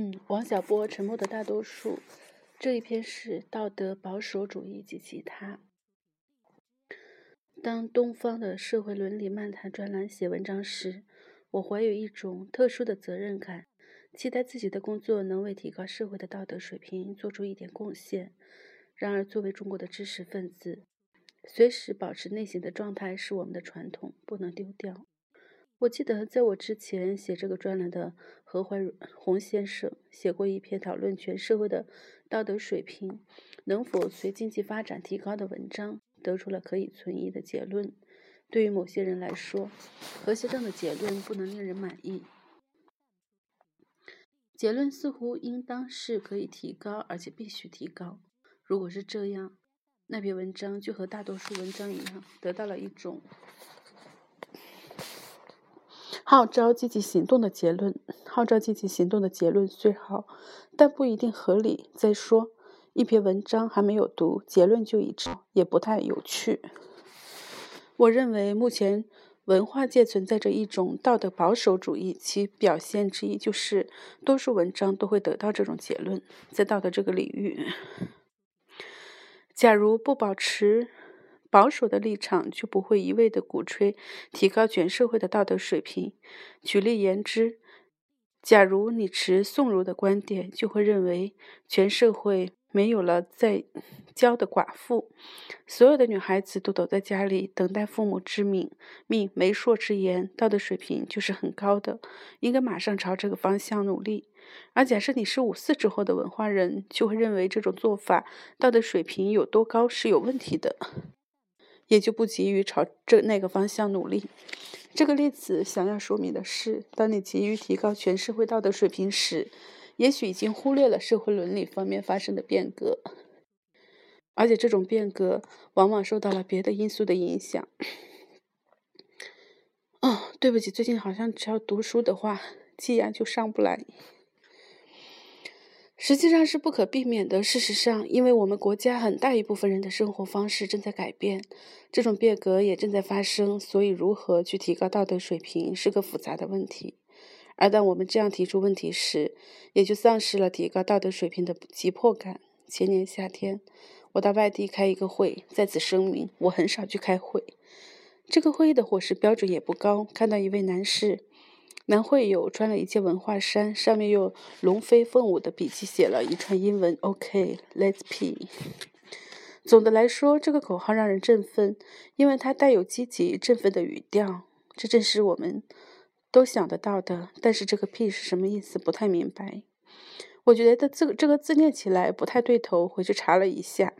嗯，王小波《沉默的大多数》这一篇是道德保守主义及其他。当东方的社会伦理漫谈专栏写文章时，我怀有一种特殊的责任感，期待自己的工作能为提高社会的道德水平做出一点贡献。然而，作为中国的知识分子，随时保持内省的状态是我们的传统，不能丢掉。我记得在我之前写这个专栏的何怀宏先生写过一篇讨论全社会的道德水平能否随经济发展提高的文章，得出了可以存疑的结论。对于某些人来说，何先生的结论不能令人满意。结论似乎应当是可以提高，而且必须提高。如果是这样，那篇文章就和大多数文章一样，得到了一种。号召积极行动的结论，号召积极行动的结论虽好，但不一定合理。再说，一篇文章还没有读，结论就已知，也不太有趣。我认为目前文化界存在着一种道德保守主义，其表现之一就是多数文章都会得到这种结论。在道德这个领域，假如不保持。保守的立场就不会一味地鼓吹提高全社会的道德水平。举例言之，假如你持宋儒的观点，就会认为全社会没有了在娇的寡妇，所有的女孩子都躲在家里等待父母之命、命媒妁之言，道德水平就是很高的，应该马上朝这个方向努力。而假设你是五四之后的文化人，就会认为这种做法道德水平有多高是有问题的。也就不急于朝这那个方向努力。这个例子想要说明的是，当你急于提高全社会道德水平时，也许已经忽略了社会伦理方面发生的变革，而且这种变革往往受到了别的因素的影响。哦，对不起，最近好像只要读书的话，气压就上不来。实际上是不可避免的。事实上，因为我们国家很大一部分人的生活方式正在改变，这种变革也正在发生，所以如何去提高道德水平是个复杂的问题。而当我们这样提出问题时，也就丧失了提高道德水平的急迫感。前年夏天，我到外地开一个会，在此声明，我很少去开会。这个会议的伙食标准也不高。看到一位男士。男会友穿了一件文化衫，上面用龙飞凤舞的笔记写了一串英文：“OK，Let's pee。”总的来说，这个口号让人振奋，因为它带有积极振奋的语调。这正是我们都想得到的。但是这个 “P” 是什么意思？不太明白。我觉得这个这个字念起来不太对头，回去查了一下。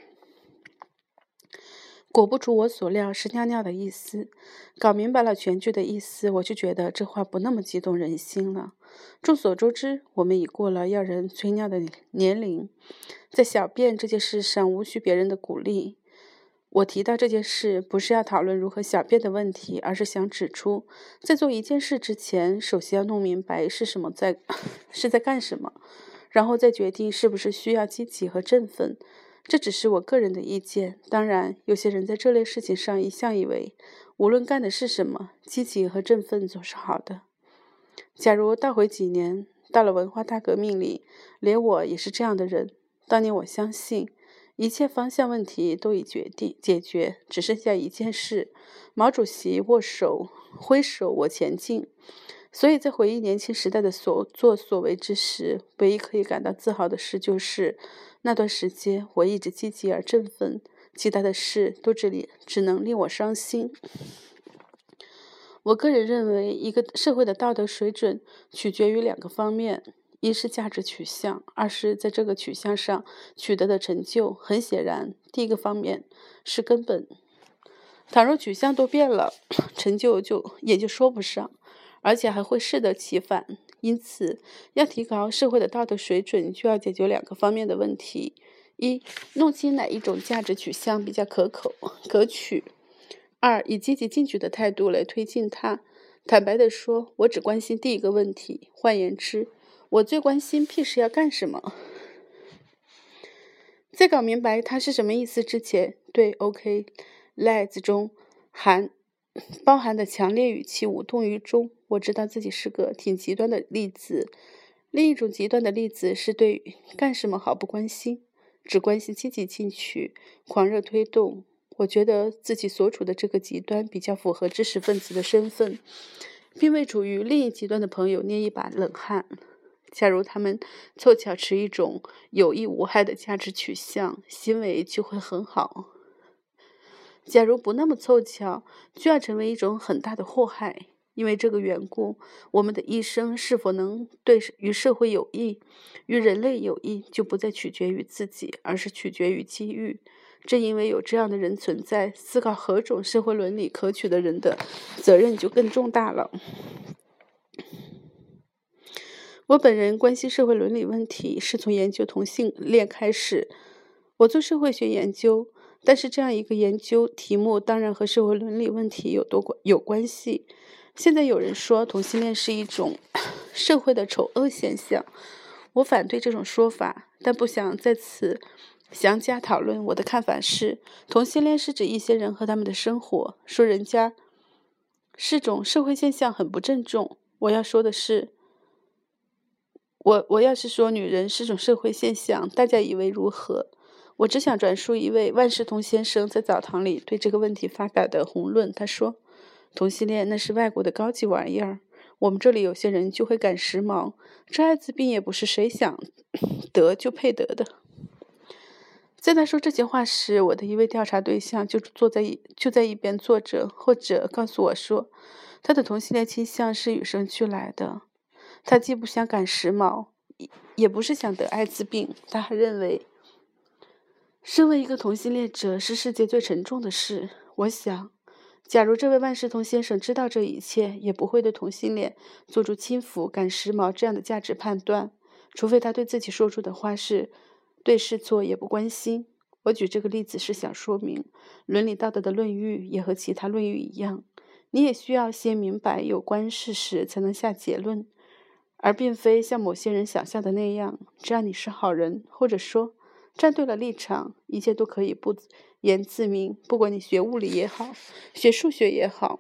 果不出我所料，是尿尿的意思。搞明白了全句的意思，我就觉得这话不那么激动人心了。众所周知，我们已过了要人催尿的年龄，在小便这件事上无需别人的鼓励。我提到这件事，不是要讨论如何小便的问题，而是想指出，在做一件事之前，首先要弄明白是什么在 是在干什么，然后再决定是不是需要积极和振奋。这只是我个人的意见。当然，有些人在这类事情上一向以为，无论干的是什么，积极和振奋总是好的。假如倒回几年，到了文化大革命里，连我也是这样的人。当年我相信，一切方向问题都已决定解决，只剩下一件事：毛主席握手挥手，我前进。所以在回忆年轻时代的所作所为之时，唯一可以感到自豪的事就是。那段时间，我一直积极而振奋，其他的事都只令只能令我伤心。我个人认为，一个社会的道德水准取决于两个方面：一是价值取向，二是在这个取向上取得的成就。很显然，第一个方面是根本。倘若取向都变了，成就就也就说不上，而且还会适得其反。因此，要提高社会的道德水准，就要解决两个方面的问题：一、弄清哪一种价值取向比较可口、可取；二、以积极进取的态度来推进它。坦白地说，我只关心第一个问题。换言之，我最关心 P 是要干什么。在搞明白它是什么意思之前，对 OK，Let's 中含。包含的强烈语气无动于衷。我知道自己是个挺极端的例子，另一种极端的例子是对干什么毫不关心，只关心积极进取、狂热推动。我觉得自己所处的这个极端比较符合知识分子的身份，并为处于另一极端的朋友捏一把冷汗。假如他们凑巧持一种有益无害的价值取向，行为就会很好；假如不那么凑巧，就要成为一种很大的祸害。因为这个缘故，我们的一生是否能对与社会有益、与人类有益，就不再取决于自己，而是取决于机遇。正因为有这样的人存在，思考何种社会伦理可取的人的责任就更重大了。我本人关心社会伦理问题，是从研究同性恋开始。我做社会学研究，但是这样一个研究题目当然和社会伦理问题有多关有关系。现在有人说同性恋是一种 社会的丑恶现象，我反对这种说法，但不想在此详加讨论。我的看法是，同性恋是指一些人和他们的生活，说人家是种社会现象很不郑重。我要说的是，我我要是说女人是种社会现象，大家以为如何？我只想转述一位万事通先生在澡堂里对这个问题发表的宏论。他说。同性恋那是外国的高级玩意儿，我们这里有些人就会赶时髦。这艾滋病也不是谁想得就配得的。在他说这些话时，我的一位调查对象就坐在一就在一边坐着，或者告诉我说，他的同性恋倾向是与生俱来的。他既不想赶时髦，也不是想得艾滋病。他还认为，身为一个同性恋者是世界最沉重的事。我想。假如这位万事通先生知道这一切，也不会对同性恋做出轻浮、赶时髦这样的价值判断，除非他对自己说出的话是对是错也不关心。我举这个例子是想说明，伦理道德的论域也和其他论域一样，你也需要先明白有关事实，才能下结论，而并非像某些人想象的那样，只要你是好人，或者说站对了立场，一切都可以不。言自明，不管你学物理也好，学数学也好，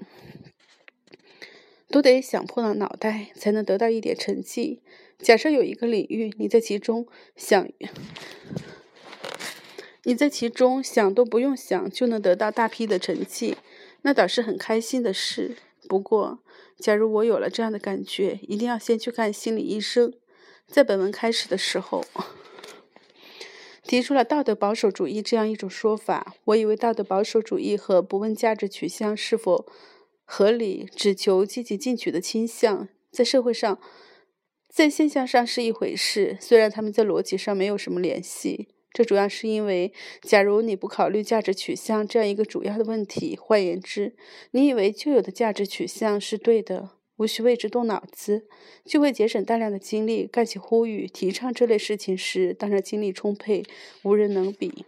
都得想破了脑袋才能得到一点成绩。假设有一个领域，你在其中想，你在其中想都不用想就能得到大批的成绩，那倒是很开心的事。不过，假如我有了这样的感觉，一定要先去看心理医生。在本文开始的时候。提出了道德保守主义这样一种说法。我以为道德保守主义和不问价值取向是否合理、只求积极进取的倾向，在社会上、在现象上是一回事。虽然他们在逻辑上没有什么联系，这主要是因为，假如你不考虑价值取向这样一个主要的问题，换言之，你以为旧有的价值取向是对的。无需为之动脑子，就会节省大量的精力干起呼吁、提倡这类事情时，当然精力充沛，无人能比。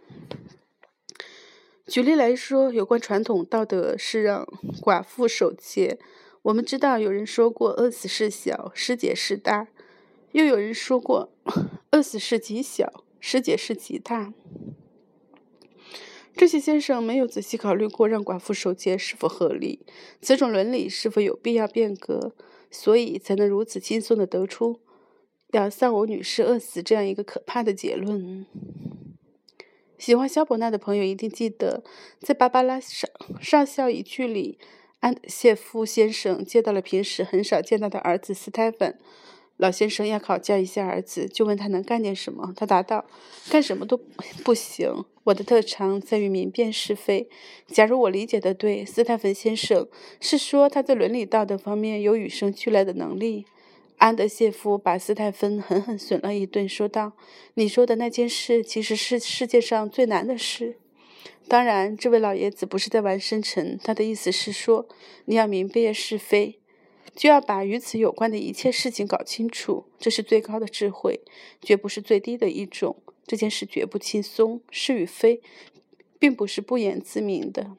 举例来说，有关传统道德是让寡妇守节。我们知道有人说过“饿死事小，失节事大”，又有人说过“饿死事极小，失节事极大”。这些先生没有仔细考虑过让寡妇守节是否合理，此种伦理是否有必要变革，所以才能如此轻松地得出要丧偶女士饿死这样一个可怕的结论。喜欢萧伯纳的朋友一定记得，在《芭芭拉上上校一句》里，安谢夫先生接到了平时很少见到的儿子斯泰芬。老先生要考教一下儿子，就问他能干点什么。他答道：“干什么都不行。我的特长在于明辨是非。假如我理解的对，斯泰芬先生是说他在伦理道德方面有与生俱来的能力。”安德谢夫把斯泰芬狠狠损了一顿，说道：“你说的那件事其实是世界上最难的事。当然，这位老爷子不是在玩深沉，他的意思是说，你要明辨是非。”就要把与此有关的一切事情搞清楚，这是最高的智慧，绝不是最低的一种。这件事绝不轻松，是与非，并不是不言自明的。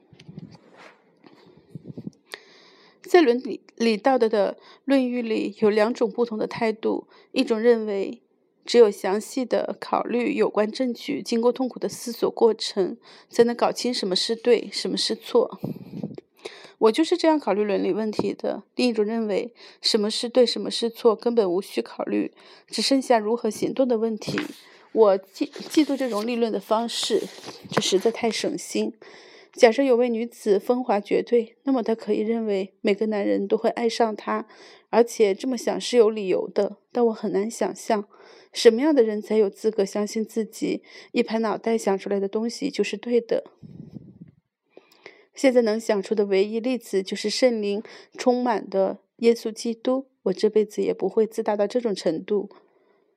在伦理理道德的论域里，有两种不同的态度：一种认为，只有详细的考虑有关证据，经过痛苦的思索过程，才能搞清什么是对，什么是错。我就是这样考虑伦理问题的。另一种认为什么是对，什么是错，根本无需考虑，只剩下如何行动的问题。我嫉嫉妒这种立论的方式，这实在太省心。假设有位女子风华绝对，那么她可以认为每个男人都会爱上她，而且这么想是有理由的。但我很难想象，什么样的人才有资格相信自己一拍脑袋想出来的东西就是对的。现在能想出的唯一例子就是圣灵充满的耶稣基督。我这辈子也不会自大到这种程度。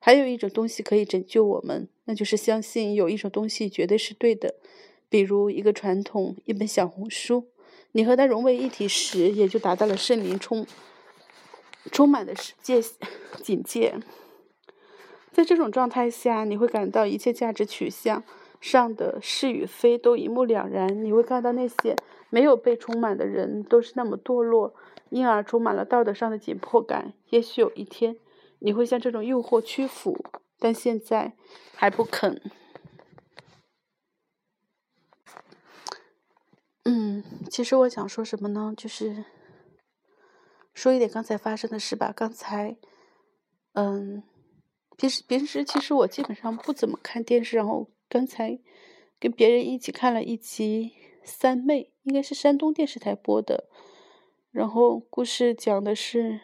还有一种东西可以拯救我们，那就是相信有一种东西绝对是对的。比如一个传统，一本小红书，你和它融为一体时，也就达到了圣灵充充满的世界 境界。在这种状态下，你会感到一切价值取向上的是与非都一目了然。你会看到那些没有被充满的人都是那么堕落，因而充满了道德上的紧迫感。也许有一天，你会向这种诱惑屈服，但现在还不肯。嗯，其实我想说什么呢？就是说一点刚才发生的事吧。刚才，嗯，平时平时其实我基本上不怎么看电视，然后刚才跟别人一起看了一集《三妹》，应该是山东电视台播的。然后故事讲的是，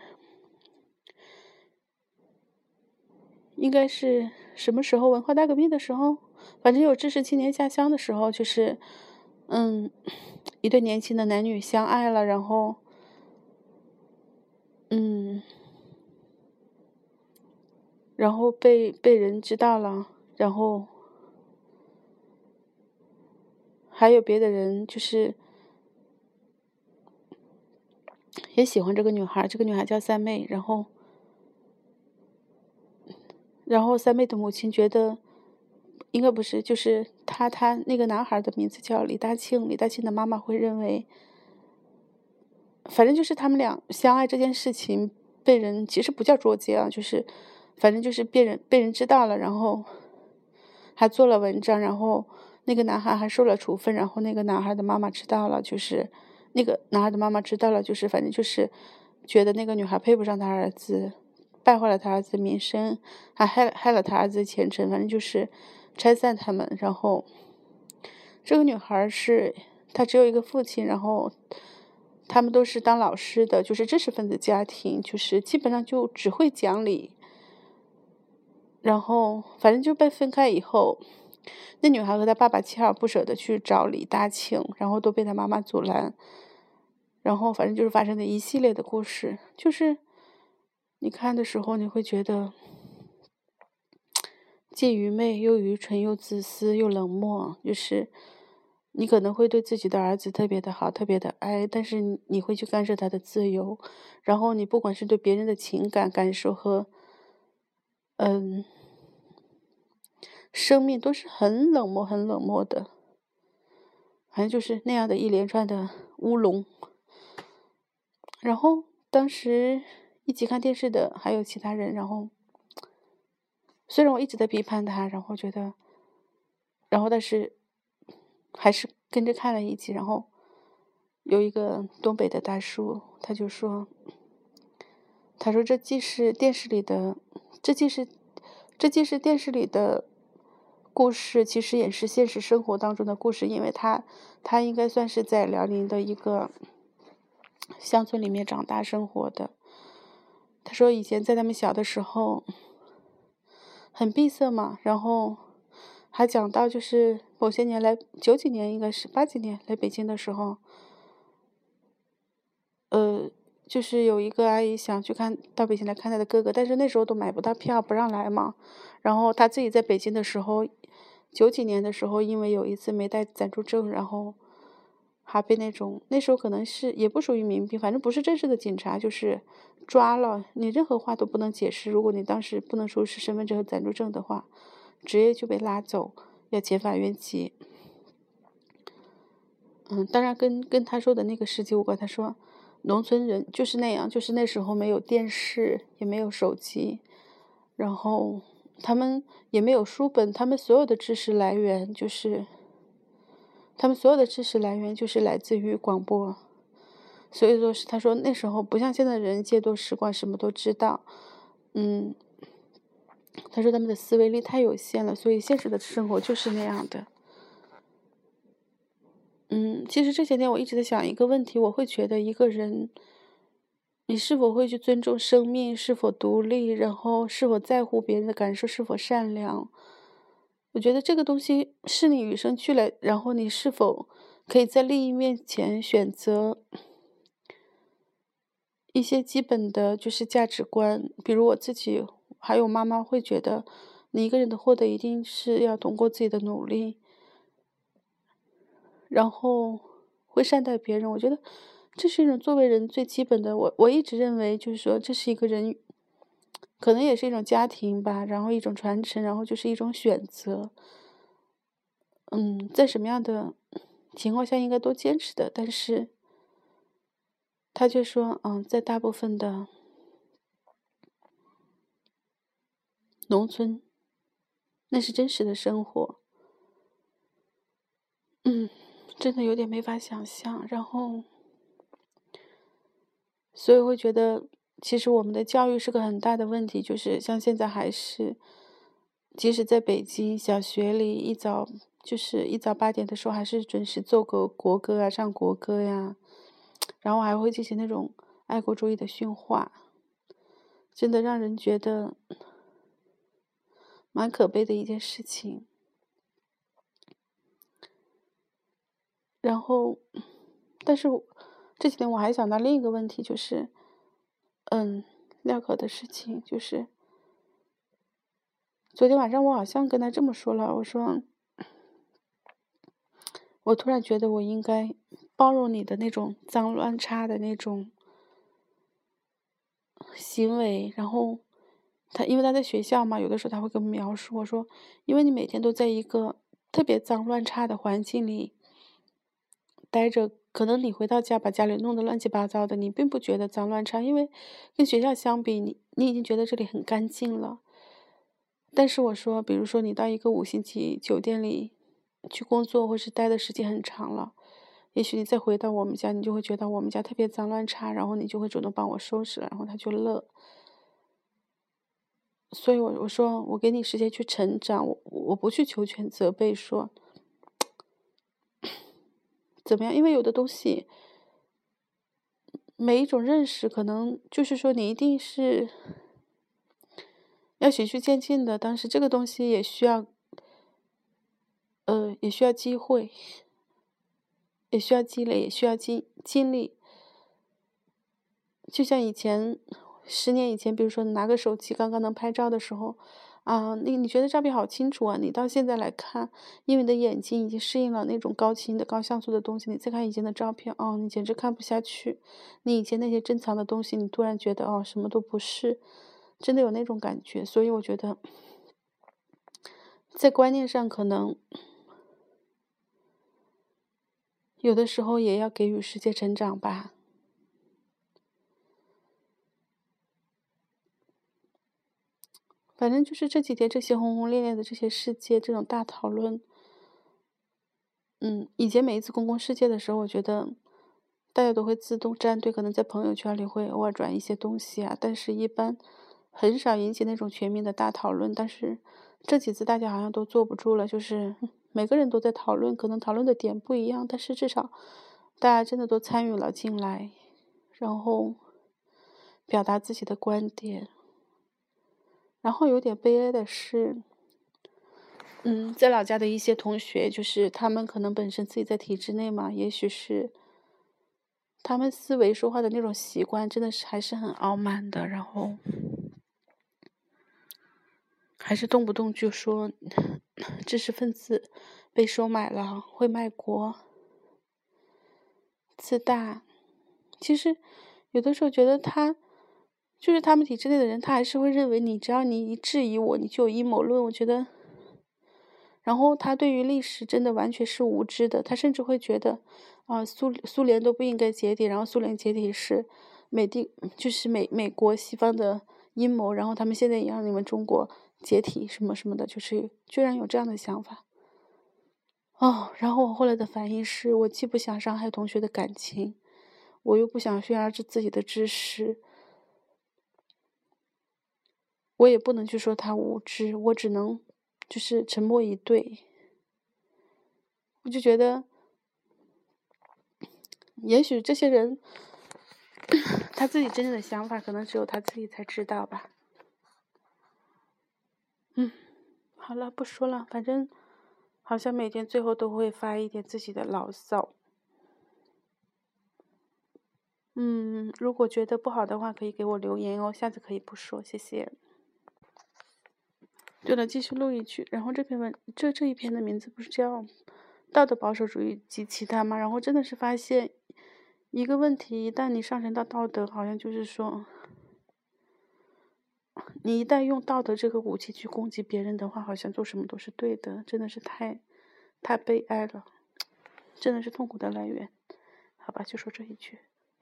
应该是什么时候？文化大革命的时候，反正有知识青年下乡的时候，就是。嗯，一对年轻的男女相爱了，然后，嗯，然后被被人知道了，然后还有别的人就是也喜欢这个女孩，这个女孩叫三妹，然后，然后三妹的母亲觉得。应该不是，就是他，他那个男孩的名字叫李大庆。李大庆的妈妈会认为，反正就是他们俩相爱这件事情被人其实不叫捉奸啊，就是反正就是被人被人知道了，然后还做了文章，然后那个男孩还受了处分，然后那个男孩的妈妈知道了，就是那个男孩的妈妈知道了，就是反正就是觉得那个女孩配不上他儿子，败坏了他儿子的名声，还害害了他儿子的前程，反正就是。拆散他们，然后这个女孩是她只有一个父亲，然后他们都是当老师的，就是知识分子家庭，就是基本上就只会讲理。然后反正就被分开以后，那女孩和她爸爸锲而不舍的去找李大庆，然后都被她妈妈阻拦。然后反正就是发生的一系列的故事，就是你看的时候你会觉得。既愚昧又愚蠢又自私又冷漠，就是你可能会对自己的儿子特别的好，特别的爱，但是你会去干涉他的自由，然后你不管是对别人的情感感受和，嗯，生命都是很冷漠、很冷漠的，反正就是那样的一连串的乌龙。然后当时一起看电视的还有其他人，然后。虽然我一直在批判他，然后觉得，然后但是还是跟着看了一集。然后有一个东北的大叔，他就说：“他说这既是电视里的，这既是这既是电视里的故事，其实也是现实生活当中的故事。因为他他应该算是在辽宁的一个乡村里面长大生活的。他说以前在他们小的时候。”很闭塞嘛，然后还讲到就是某些年来九几年应该是八几年来北京的时候，呃，就是有一个阿姨想去看到北京来看她的哥哥，但是那时候都买不到票，不让来嘛。然后他自己在北京的时候，九几年的时候，因为有一次没带暂住证，然后还被那种那时候可能是也不属于民兵，反正不是正式的警察，就是。抓了你，任何话都不能解释。如果你当时不能出示身份证和暂住证的话，直接就被拉走，要遣返原籍。嗯，当然跟跟他说的那个事迹无关。他说，农村人就是那样，就是那时候没有电视，也没有手机，然后他们也没有书本，他们所有的知识来源就是，他们所有的知识来源就是来自于广播。所以说是他说那时候不像现在人见多识广，什么都知道。嗯，他说他们的思维力太有限了，所以现实的生活就是那样的。嗯，其实这些天我一直在想一个问题，我会觉得一个人，你是否会去尊重生命，是否独立，然后是否在乎别人的感受，是否善良？我觉得这个东西是你与生俱来，然后你是否可以在利益面前选择一些基本的就是价值观？比如我自己还有妈妈会觉得，你一个人的获得一定是要通过自己的努力，然后会善待别人。我觉得这是一种作为人最基本的。我我一直认为，就是说这是一个人。可能也是一种家庭吧，然后一种传承，然后就是一种选择。嗯，在什么样的情况下应该都坚持的，但是他却说，嗯，在大部分的农村，那是真实的生活。嗯，真的有点没法想象，然后，所以会觉得。其实我们的教育是个很大的问题，就是像现在还是，即使在北京小学里一早就是一早八点的时候，还是准时奏个国歌啊，唱国歌呀，然后还会进行那种爱国主义的训话，真的让人觉得蛮可悲的一件事情。然后，但是这几天我还想到另一个问题，就是。嗯，廖可的事情就是，昨天晚上我好像跟他这么说了，我说，我突然觉得我应该包容你的那种脏乱差的那种行为，然后他因为他在学校嘛，有的时候他会跟我描述，我说，因为你每天都在一个特别脏乱差的环境里待着。可能你回到家把家里弄得乱七八糟的，你并不觉得脏乱差，因为跟学校相比，你你已经觉得这里很干净了。但是我说，比如说你到一个五星级酒店里去工作，或是待的时间很长了，也许你再回到我们家，你就会觉得我们家特别脏乱差，然后你就会主动帮我收拾，然后他就乐。所以，我我说我给你时间去成长，我我不去求全责备说。怎么样？因为有的东西，每一种认识，可能就是说你一定是要循序渐进的。但是这个东西也需要，呃，也需要机会，也需要积累，也需要经经历。就像以前，十年以前，比如说拿个手机刚刚能拍照的时候。啊，你你觉得照片好清楚啊？你到现在来看，因为你的眼睛已经适应了那种高清的高像素的东西，你再看以前的照片，哦，你简直看不下去。你以前那些珍藏的东西，你突然觉得哦，什么都不是，真的有那种感觉。所以我觉得，在观念上可能有的时候也要给予世界成长吧。反正就是这几天这些轰轰烈烈的这些事件，这种大讨论，嗯，以前每一次公共事件的时候，我觉得大家都会自动站队，可能在朋友圈里会偶尔转一些东西啊，但是一般很少引起那种全民的大讨论。但是这几次大家好像都坐不住了，就是 每个人都在讨论，可能讨论的点不一样，但是至少大家真的都参与了进来，然后表达自己的观点。然后有点悲哀的是，嗯，在老家的一些同学，就是他们可能本身自己在体制内嘛，也许是他们思维说话的那种习惯，真的是还是很傲慢的，然后还是动不动就说知识分子被收买了，会卖国，自大。其实有的时候觉得他。就是他们体制内的人，他还是会认为你只要你一质疑我，你就有阴谋论。我觉得，然后他对于历史真的完全是无知的。他甚至会觉得，啊，苏苏联都不应该解体，然后苏联解体是美帝，就是美美国西方的阴谋。然后他们现在也让你们中国解体什么什么的，就是居然有这样的想法。哦，然后我后来的反应是我既不想伤害同学的感情。我又不想炫耀着自己的知识，我也不能去说他无知，我只能就是沉默以对。我就觉得，也许这些人 他自己真正的想法，可能只有他自己才知道吧。嗯，好了，不说了，反正好像每天最后都会发一点自己的牢骚。嗯，如果觉得不好的话，可以给我留言哦。下次可以不说，谢谢。对了，继续录一句。然后这篇文，这这一篇的名字不是叫《道德保守主义及其他》吗？然后真的是发现一个问题：一旦你上升到道德，好像就是说，你一旦用道德这个武器去攻击别人的话，好像做什么都是对的。真的是太太悲哀了，真的是痛苦的来源。好吧，就说这一句。